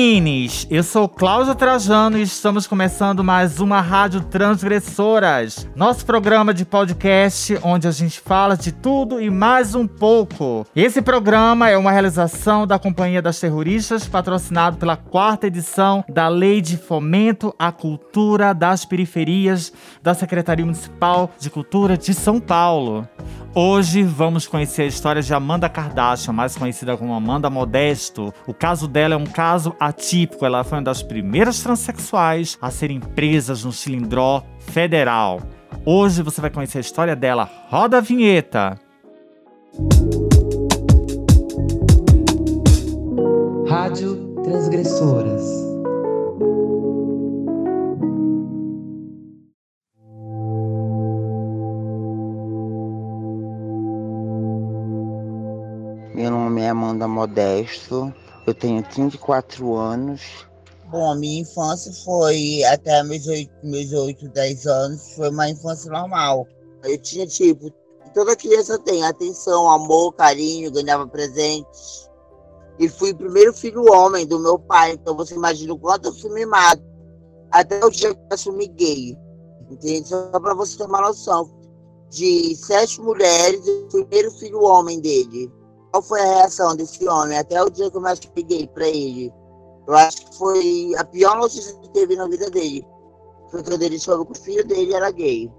menino. Eu sou Cláudia Trajano e estamos começando mais uma Rádio Transgressoras, nosso programa de podcast onde a gente fala de tudo e mais um pouco. Esse programa é uma realização da Companhia das Terroristas, patrocinado pela quarta edição da Lei de Fomento à Cultura das Periferias da Secretaria Municipal de Cultura de São Paulo. Hoje vamos conhecer a história de Amanda Kardashian, mais conhecida como Amanda Modesto. O caso dela é um caso atípico. Ela foi uma das primeiras transexuais a serem presas no cilindró federal. Hoje você vai conhecer a história dela. Roda a vinheta! Rádio Transgressoras. Meu nome é Amanda Modesto, eu tenho 34 anos. Bom, a minha infância foi até meus 8, meus 8, 10 anos, foi uma infância normal. Eu tinha, tipo, toda criança tem atenção, amor, carinho, ganhava presentes. E fui o primeiro filho homem do meu pai, então você imagina o quanto eu fui mimado. Até o dia que eu assumi gay. Entende? Só para você ter uma noção. De sete mulheres, o primeiro filho homem dele. Qual foi a reação desse homem até o dia que eu mais peguei para ele? Eu acho que foi a pior notícia que teve na vida dele. Foi quando ele soube que o filho dele era gay.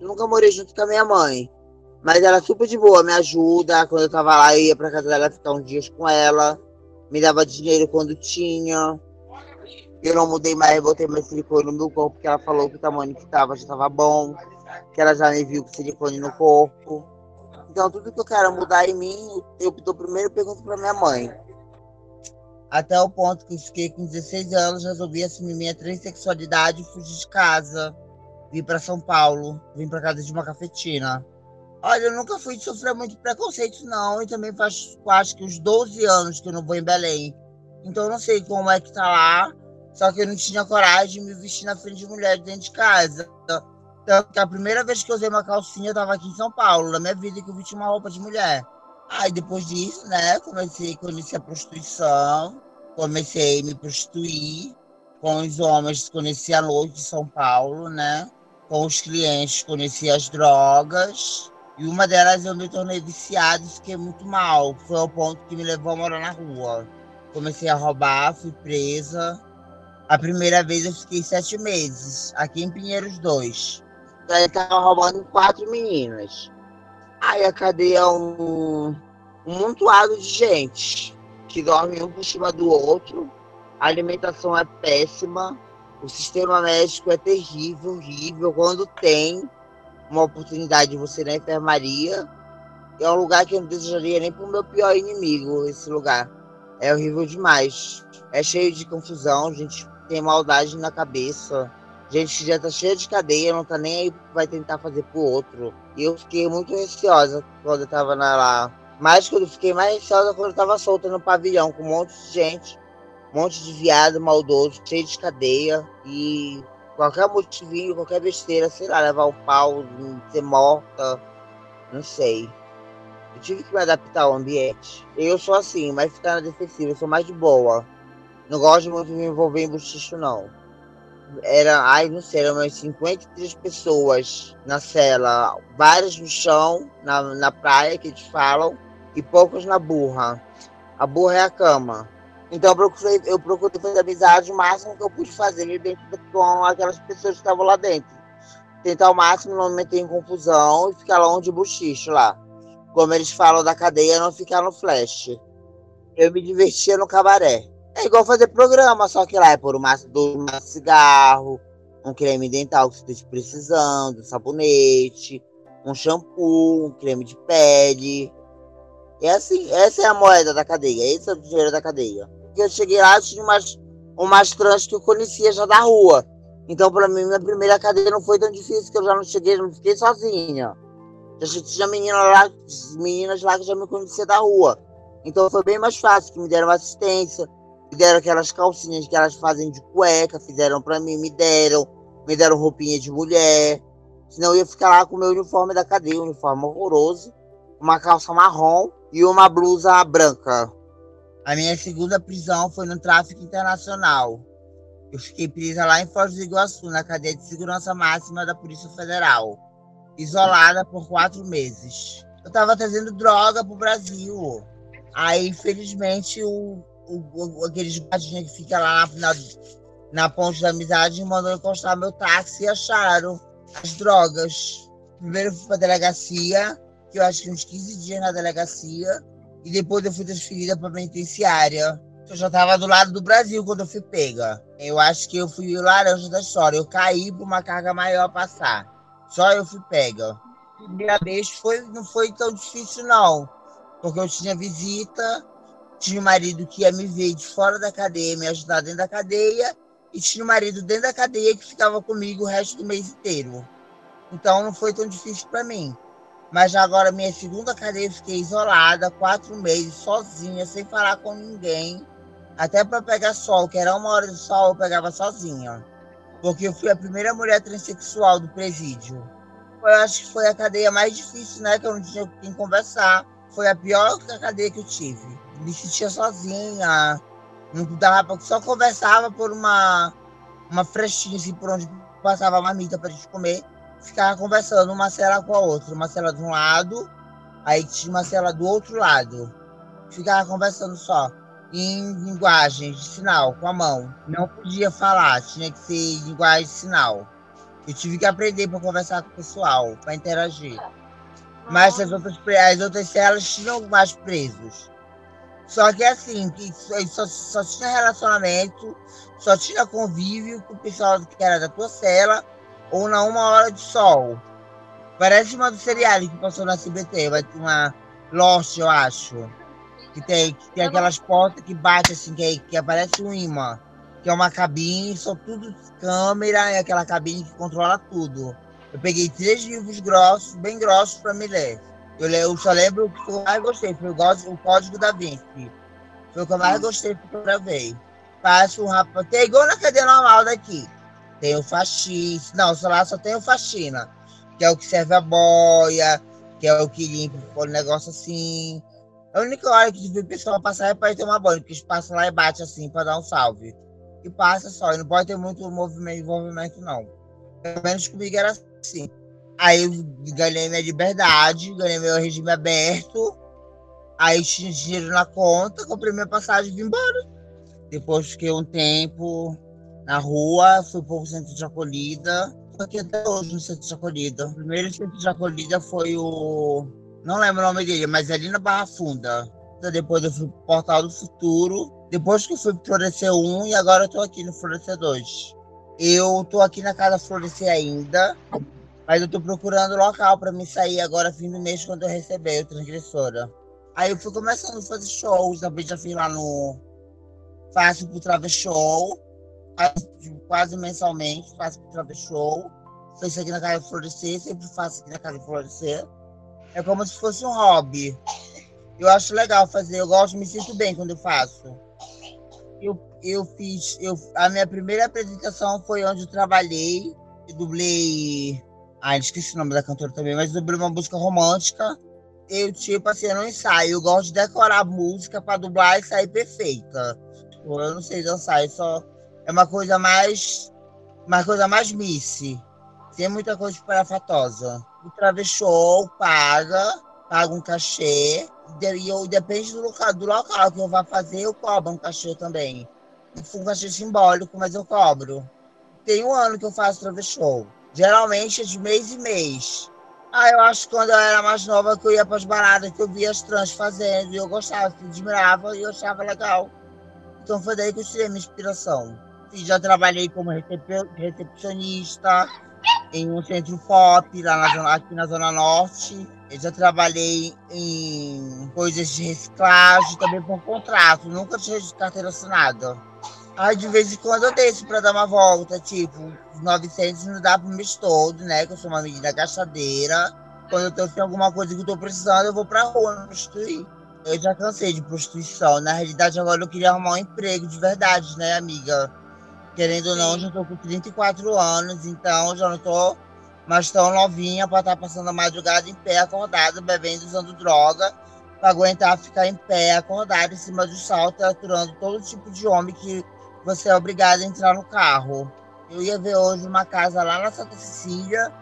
Eu nunca morei junto com a minha mãe. Mas ela super de boa, me ajuda. Quando eu tava lá, eu ia pra casa dela ficar uns dias com ela. Me dava dinheiro quando tinha. Eu não mudei mais, botei mais silicone no meu corpo, porque ela falou que o tamanho que tava já tava bom. Que ela já me viu com silicone no corpo. Então, tudo que eu quero mudar em mim, eu dou primeiro pergunto para minha mãe. Até o ponto que eu fiquei com 16 anos, resolvi assumir minha transexualidade e fugir de casa. Vim para São Paulo, vim para casa de uma cafetina. Olha, eu nunca fui sofrer muito preconceito, não. E também faz acho que uns 12 anos que eu não vou em Belém. Então eu não sei como é que tá lá. Só que eu não tinha coragem de me vestir na frente de mulher dentro de casa. Tanto que a primeira vez que eu usei uma calcinha, eu tava aqui em São Paulo, na minha vida, que eu vesti uma roupa de mulher. Aí depois disso, né, comecei a conhecer a prostituição, comecei a me prostituir com os homens, conheci a noite de São Paulo, né? Com os clientes, conheci as drogas. E uma delas eu me tornei viciado e fiquei muito mal. Foi ao ponto que me levou a morar na rua. Comecei a roubar, fui presa. A primeira vez eu fiquei sete meses, aqui em Pinheiros 2 ele tava roubando quatro meninas. Aí a cadeia é um, um montoado de gente que dorme um por cima do outro. A alimentação é péssima. O sistema médico é terrível, horrível. Quando tem uma oportunidade de você ir na enfermaria, é um lugar que eu não desejaria nem para o meu pior inimigo, esse lugar. É horrível demais. É cheio de confusão, gente tem maldade na cabeça. Gente já tá cheia de cadeia, não tá nem aí vai tentar fazer pro outro. E eu fiquei muito receosa quando eu tava na, lá. Mas quando eu fiquei mais receosa quando eu tava solta no pavilhão, com um monte de gente, um monte de viado maldoso, cheio de cadeia. E qualquer motivinho, qualquer besteira, sei lá, levar um pau, ser morta, não sei. Eu tive que me adaptar ao ambiente. Eu sou assim, mas ficar na defensiva, eu sou mais de boa. Não gosto muito de me envolver em bochicho, não era, ai, não sei, eram umas 53 pessoas na cela, várias no chão, na, na praia, que eles falam, e poucas na burra. A burra é a cama. Então eu procurei, eu procurei fazer amizade o máximo que eu pude fazer dentro com aquelas pessoas que estavam lá dentro. Tentar ao máximo não me meter em confusão e ficar longe de buchicho lá. Como eles falam da cadeia, não ficar no flash. Eu me divertia no cabaré. É igual fazer programa, só que lá é por um maço, do cigarro, um creme dental que você esteja precisando, sabonete, um shampoo, um creme de pele. É assim, essa é a moeda da cadeia, esse é o dinheiro da cadeia. Porque eu cheguei lá, tinha umas, umas trans que eu conhecia já da rua. Então, para mim, minha primeira cadeia não foi tão difícil, que eu já não cheguei, não fiquei sozinha. Já tinha menina lá, meninas lá que já me conhecia da rua. Então foi bem mais fácil, que me deram assistência, deram aquelas calcinhas que elas fazem de cueca, fizeram para mim, me deram, me deram roupinha de mulher. Senão eu ia ficar lá com o meu uniforme da cadeia, um uniforme horroroso, uma calça marrom e uma blusa branca. A minha segunda prisão foi no tráfico internacional. Eu fiquei presa lá em Foz do Iguaçu, na cadeia de segurança máxima da Polícia Federal, isolada por quatro meses. Eu estava trazendo droga para o Brasil. Aí, infelizmente, o, o, o, aqueles guardinhas que fica lá na, na, ponte da amizade mandou encostar meu táxi e acharam as drogas. Primeiro fui para a delegacia, que eu acho que uns 15 dias na delegacia, e depois eu fui transferida para a penitenciária. Eu já estava do lado do Brasil quando eu fui pega. Eu acho que eu fui o laranja da história. Eu caí para uma carga maior passar. Só eu fui pega. Primeira vez foi, não foi tão difícil, não. Porque eu tinha visita, tinha um marido que ia me ver de fora da cadeia, me ajudar dentro da cadeia, e tinha um marido dentro da cadeia que ficava comigo o resto do mês inteiro. Então não foi tão difícil para mim. Mas agora, minha segunda cadeia, fiquei isolada, quatro meses, sozinha, sem falar com ninguém. Até para pegar sol, que era uma hora de sol, eu pegava sozinha. Porque eu fui a primeira mulher transexual do presídio. Eu acho que foi a cadeia mais difícil, né? Que eu não tinha com quem conversar. Foi a pior cadeia que eu tive. Me sentia sozinha. Não dava, só conversava por uma, uma frestinha, assim, por onde passava a marmita pra gente comer ficava conversando uma cela com a outra, uma cela de um lado, aí tinha uma cela do outro lado. Ficava conversando só em linguagem de sinal, com a mão. Não podia falar, tinha que ser linguagem de sinal. Eu tive que aprender para conversar com o pessoal, para interagir. Mas as outras, as outras celas tinham mais presos. Só que assim, que só, só tinha relacionamento, só tinha convívio com o pessoal que era da tua cela ou na Uma Hora de Sol. Parece uma do seriado que passou na CBT, vai ter uma Lost, eu acho. Que tem, que tem aquelas portas que bate assim, que, que aparece um imã. Que é uma cabine, só tudo câmera, é aquela cabine que controla tudo. Eu peguei três livros grossos, bem grossos, para me ler. Eu, eu só lembro o que eu mais gostei, foi o, Código da Vinci. Foi o que eu mais gostei que eu gravei. Passa um rapaz. Tem igual na cadeia normal daqui. Tem o faxina. Não, lá só tem o faxina, que é o que serve a boia, que é o que limpa o negócio assim. A única hora que o pessoal passar é para ir tomar banho, porque eles passam lá e bate assim para dar um salve. E passa só, e não pode ter muito movimento, envolvimento, não. Pelo menos comigo era assim. Aí eu ganhei minha liberdade, ganhei meu regime aberto. Aí tinha dinheiro na conta, comprei minha passagem e vim embora. Depois fiquei um tempo na rua, fui para o centro de acolhida. Estou aqui até hoje no centro de acolhida. O primeiro centro de acolhida foi o. Não lembro o nome dele, mas é ali na Barra Funda. Depois eu fui para o Portal do Futuro. Depois que eu fui para Florescer 1 e agora eu tô aqui no Florescer 2. Eu tô aqui na casa Florescer ainda, mas eu tô procurando local para me sair agora fim do mês quando eu receber o Transgressora. Aí eu fui começando a fazer shows, também já fiz lá no Fácil pro Travel Show quase mensalmente, faço travel show. Faço aqui na Casa Florescer, sempre faço aqui na Casa Florescer. É como se fosse um hobby. Eu acho legal fazer, eu gosto, me sinto bem quando eu faço. Eu, eu fiz, eu, a minha primeira apresentação foi onde eu trabalhei, eu dublei. Ah, esqueci o nome da cantora também, mas dublei uma música romântica. Eu, tipo assim, eu não ensaio, eu gosto de decorar a música para dublar e sair perfeita. Eu não sei dançar, eu só é uma coisa mais uma coisa mais misse. Tem muita coisa espalhafatosa. O travessou, paga, paga um cachê. E eu, depende do local, do local que eu vá fazer, eu cobro um cachê também. Um cachê simbólico, mas eu cobro. Tem um ano que eu faço travessou. Geralmente é de mês em mês. Ah, eu acho que quando eu era mais nova que eu ia para as baladas, que eu via as trans fazendo, e eu gostava, admirava e eu achava legal. Então foi daí que eu tirei minha inspiração já trabalhei como recepcionista em um centro pop lá na zona, aqui na Zona Norte. Eu já trabalhei em coisas de reciclagem, também por contrato, nunca de carteira assinada. Aí de vez em quando eu desço para dar uma volta, tipo, 900 não dá para o mês todo, né? Que eu sou uma menina gastadeira. Quando eu tenho alguma coisa que eu tô precisando, eu vou pra rua me prostituir. Eu já cansei de prostituição. Na realidade, agora eu queria arrumar um emprego de verdade, né, amiga? Querendo ou não, já estou com 34 anos, então já não estou mais tão novinha para estar tá passando a madrugada em pé, acordada, bebendo, usando droga para aguentar ficar em pé, acordado em cima do salto, aturando todo tipo de homem que você é obrigado a entrar no carro. Eu ia ver hoje uma casa lá na Santa Cecília,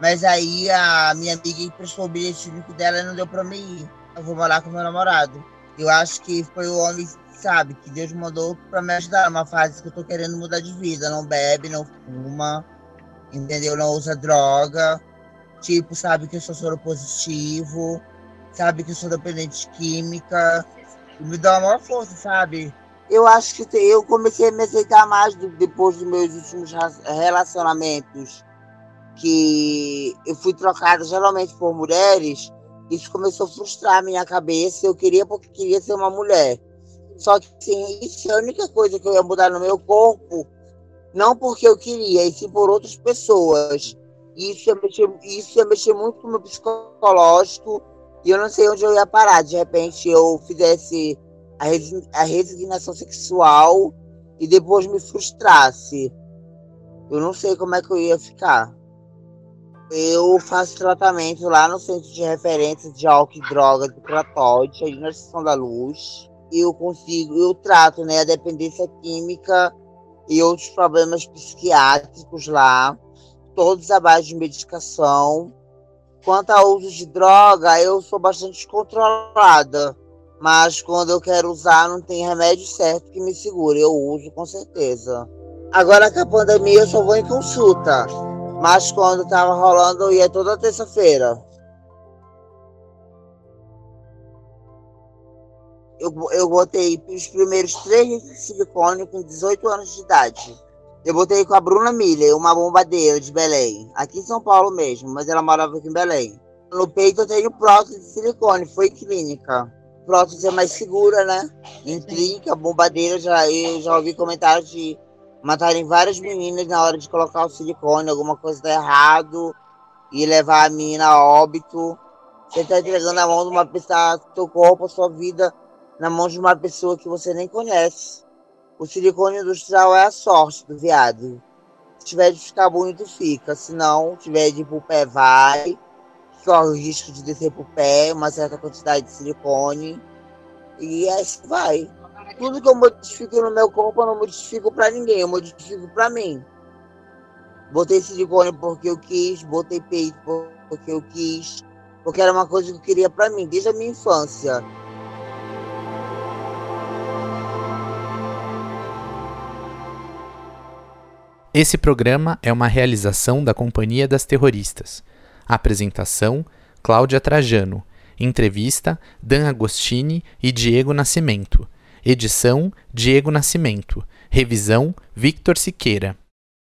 mas aí a minha amiga emprestou o bilhete dela e não deu para mim ir. Eu vou morar com meu namorado. Eu acho que foi o homem, sabe, que Deus mandou para me ajudar numa fase que eu tô querendo mudar de vida. Não bebe, não fuma, entendeu? Não usa droga. Tipo, sabe que eu sou soro positivo sabe? Que eu sou dependente química. E me dá uma maior força, sabe? Eu acho que eu comecei a me aceitar mais depois dos meus últimos relacionamentos, que eu fui trocada geralmente por mulheres. Isso começou a frustrar a minha cabeça. Eu queria porque queria ser uma mulher. Só que sim, isso é a única coisa que eu ia mudar no meu corpo, não porque eu queria, e sim por outras pessoas. Isso ia mexer, isso ia mexer muito com o meu psicológico e eu não sei onde eu ia parar. De repente eu fizesse a, resignação sexual e depois me frustrasse. Eu não sei como é que eu ia ficar. Eu faço tratamento lá no Centro de Referência de Álcool e Drogas do Cratoide, aí na Estação da Luz. Eu consigo, eu trato né, a dependência química e outros problemas psiquiátricos lá, todos à base de medicação. Quanto ao uso de droga, eu sou bastante controlada. Mas quando eu quero usar, não tem remédio certo que me segure. Eu uso com certeza. Agora que a pandemia, eu só vou em consulta. Mas quando tava rolando, eu ia toda terça-feira. Eu, eu botei os primeiros três de silicone com 18 anos de idade. Eu botei com a Bruna Miller, uma bombadeira de Belém, aqui em São Paulo mesmo, mas ela morava aqui em Belém. No peito eu tenho prótese de silicone, foi clínica. Prótese é mais segura, né? Clínica, bombadeira, já, eu já ouvi comentários de matarem várias meninas na hora de colocar o silicone, alguma coisa tá errado, e levar a menina a óbito. Você está entregando a mão de uma pessoa, seu corpo, a sua vida, na mão de uma pessoa que você nem conhece. O silicone industrial é a sorte do viado. Se tiver de ficar bonito, fica. Se não, tiver de ir pro pé, vai. Corre o risco de descer pro pé, uma certa quantidade de silicone. E assim vai. Tudo que eu modifico no meu corpo, eu não modifico pra ninguém, eu modifico pra mim. Botei silicone porque eu quis, botei peito porque eu quis, porque era uma coisa que eu queria pra mim, desde a minha infância. Esse programa é uma realização da Companhia das Terroristas. Apresentação: Cláudia Trajano. Entrevista: Dan Agostini e Diego Nascimento. Edição: Diego Nascimento. Revisão: Victor Siqueira.